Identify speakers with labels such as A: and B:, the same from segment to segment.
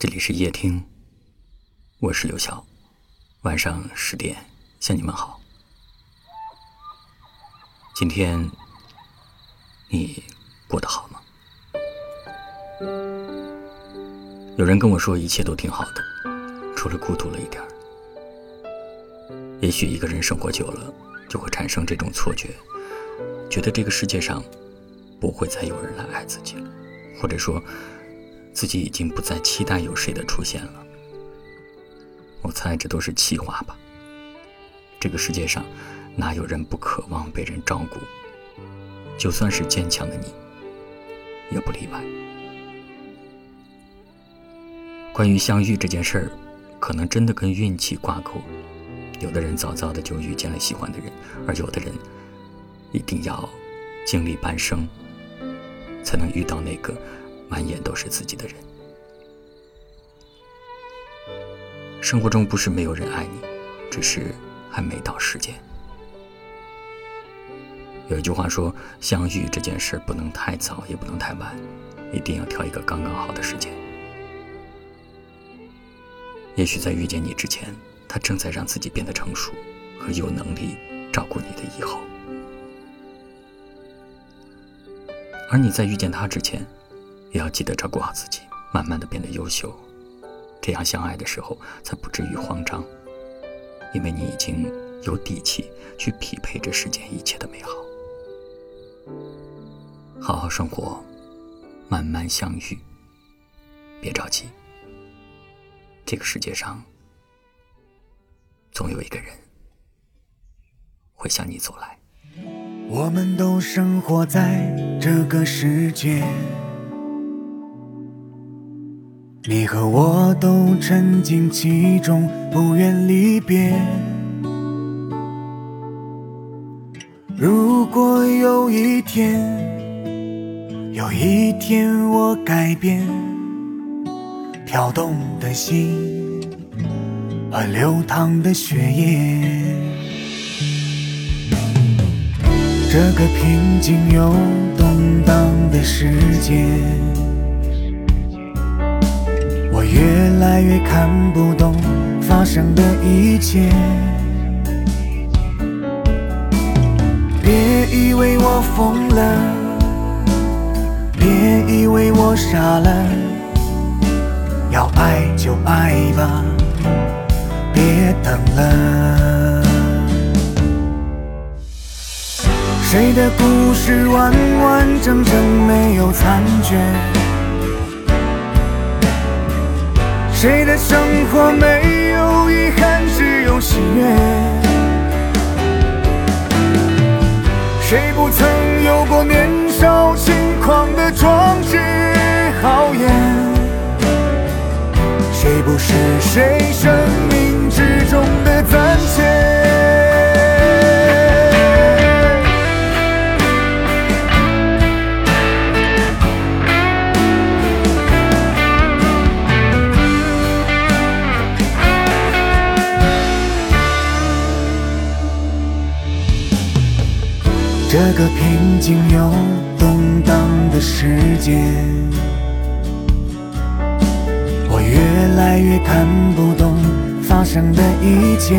A: 这里是夜听，我是刘晓。晚上十点向你们好。今天你过得好吗？有人跟我说一切都挺好的，除了孤独了一点儿。也许一个人生活久了，就会产生这种错觉，觉得这个世界上不会再有人来爱自己了，或者说。自己已经不再期待有谁的出现了。我猜这都是气话吧。这个世界上哪有人不渴望被人照顾？就算是坚强的你，也不例外。关于相遇这件事儿，可能真的跟运气挂钩。有的人早早的就遇见了喜欢的人，而有的人一定要经历半生，才能遇到那个。满眼都是自己的人。生活中不是没有人爱你，只是还没到时间。有一句话说：“相遇这件事不能太早，也不能太晚，一定要挑一个刚刚好的时间。”也许在遇见你之前，他正在让自己变得成熟和有能力照顾你的以后；而你在遇见他之前，也要记得照顾好自己，慢慢的变得优秀，这样相爱的时候才不至于慌张，因为你已经有底气去匹配这世间一切的美好。好好生活，慢慢相遇，别着急。这个世界上，总有一个人会向你走来。
B: 我们都生活在这个世界。你和我都沉浸其中，不愿离别。如果有一天，有一天我改变，跳动的心和流淌的血液，这个平静又动荡的世界。越来越看不懂发生的一切，别以为我疯了，别以为我傻了，要爱就爱吧，别等了。谁的故事完完整整没有残缺？谁的生活没有遗憾，只有喜悦？谁不曾有过年少轻狂的壮志豪言？谁不是谁生命这个平静又动荡的世界，我越来越看不懂发生的一切。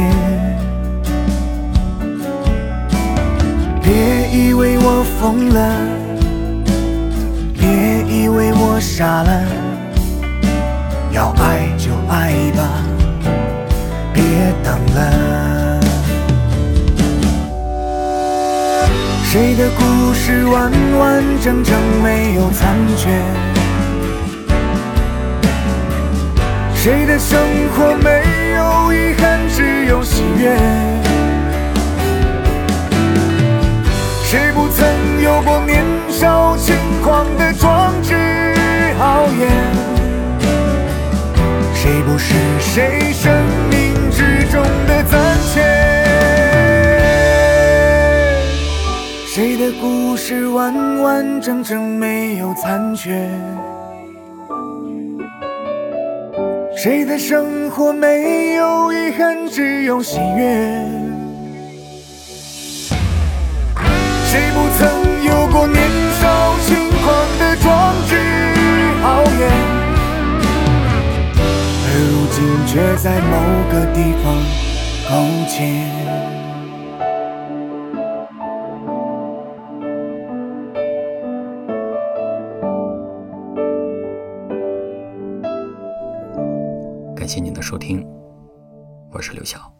B: 别以为我疯了，别以为我傻了，要爱就爱吧，别等了。谁的故事完完整整没有残缺？谁的生活没有遗憾，只有喜悦？谁不曾有过年少轻狂的壮志豪言？谁不是谁生谁的故事完完整整没有残缺？谁的生活没有遗憾，只有喜悦？谁不曾有过年少轻狂的壮志豪言？而如今却在某个地方勾结。
A: 谢您的收听，我是刘晓。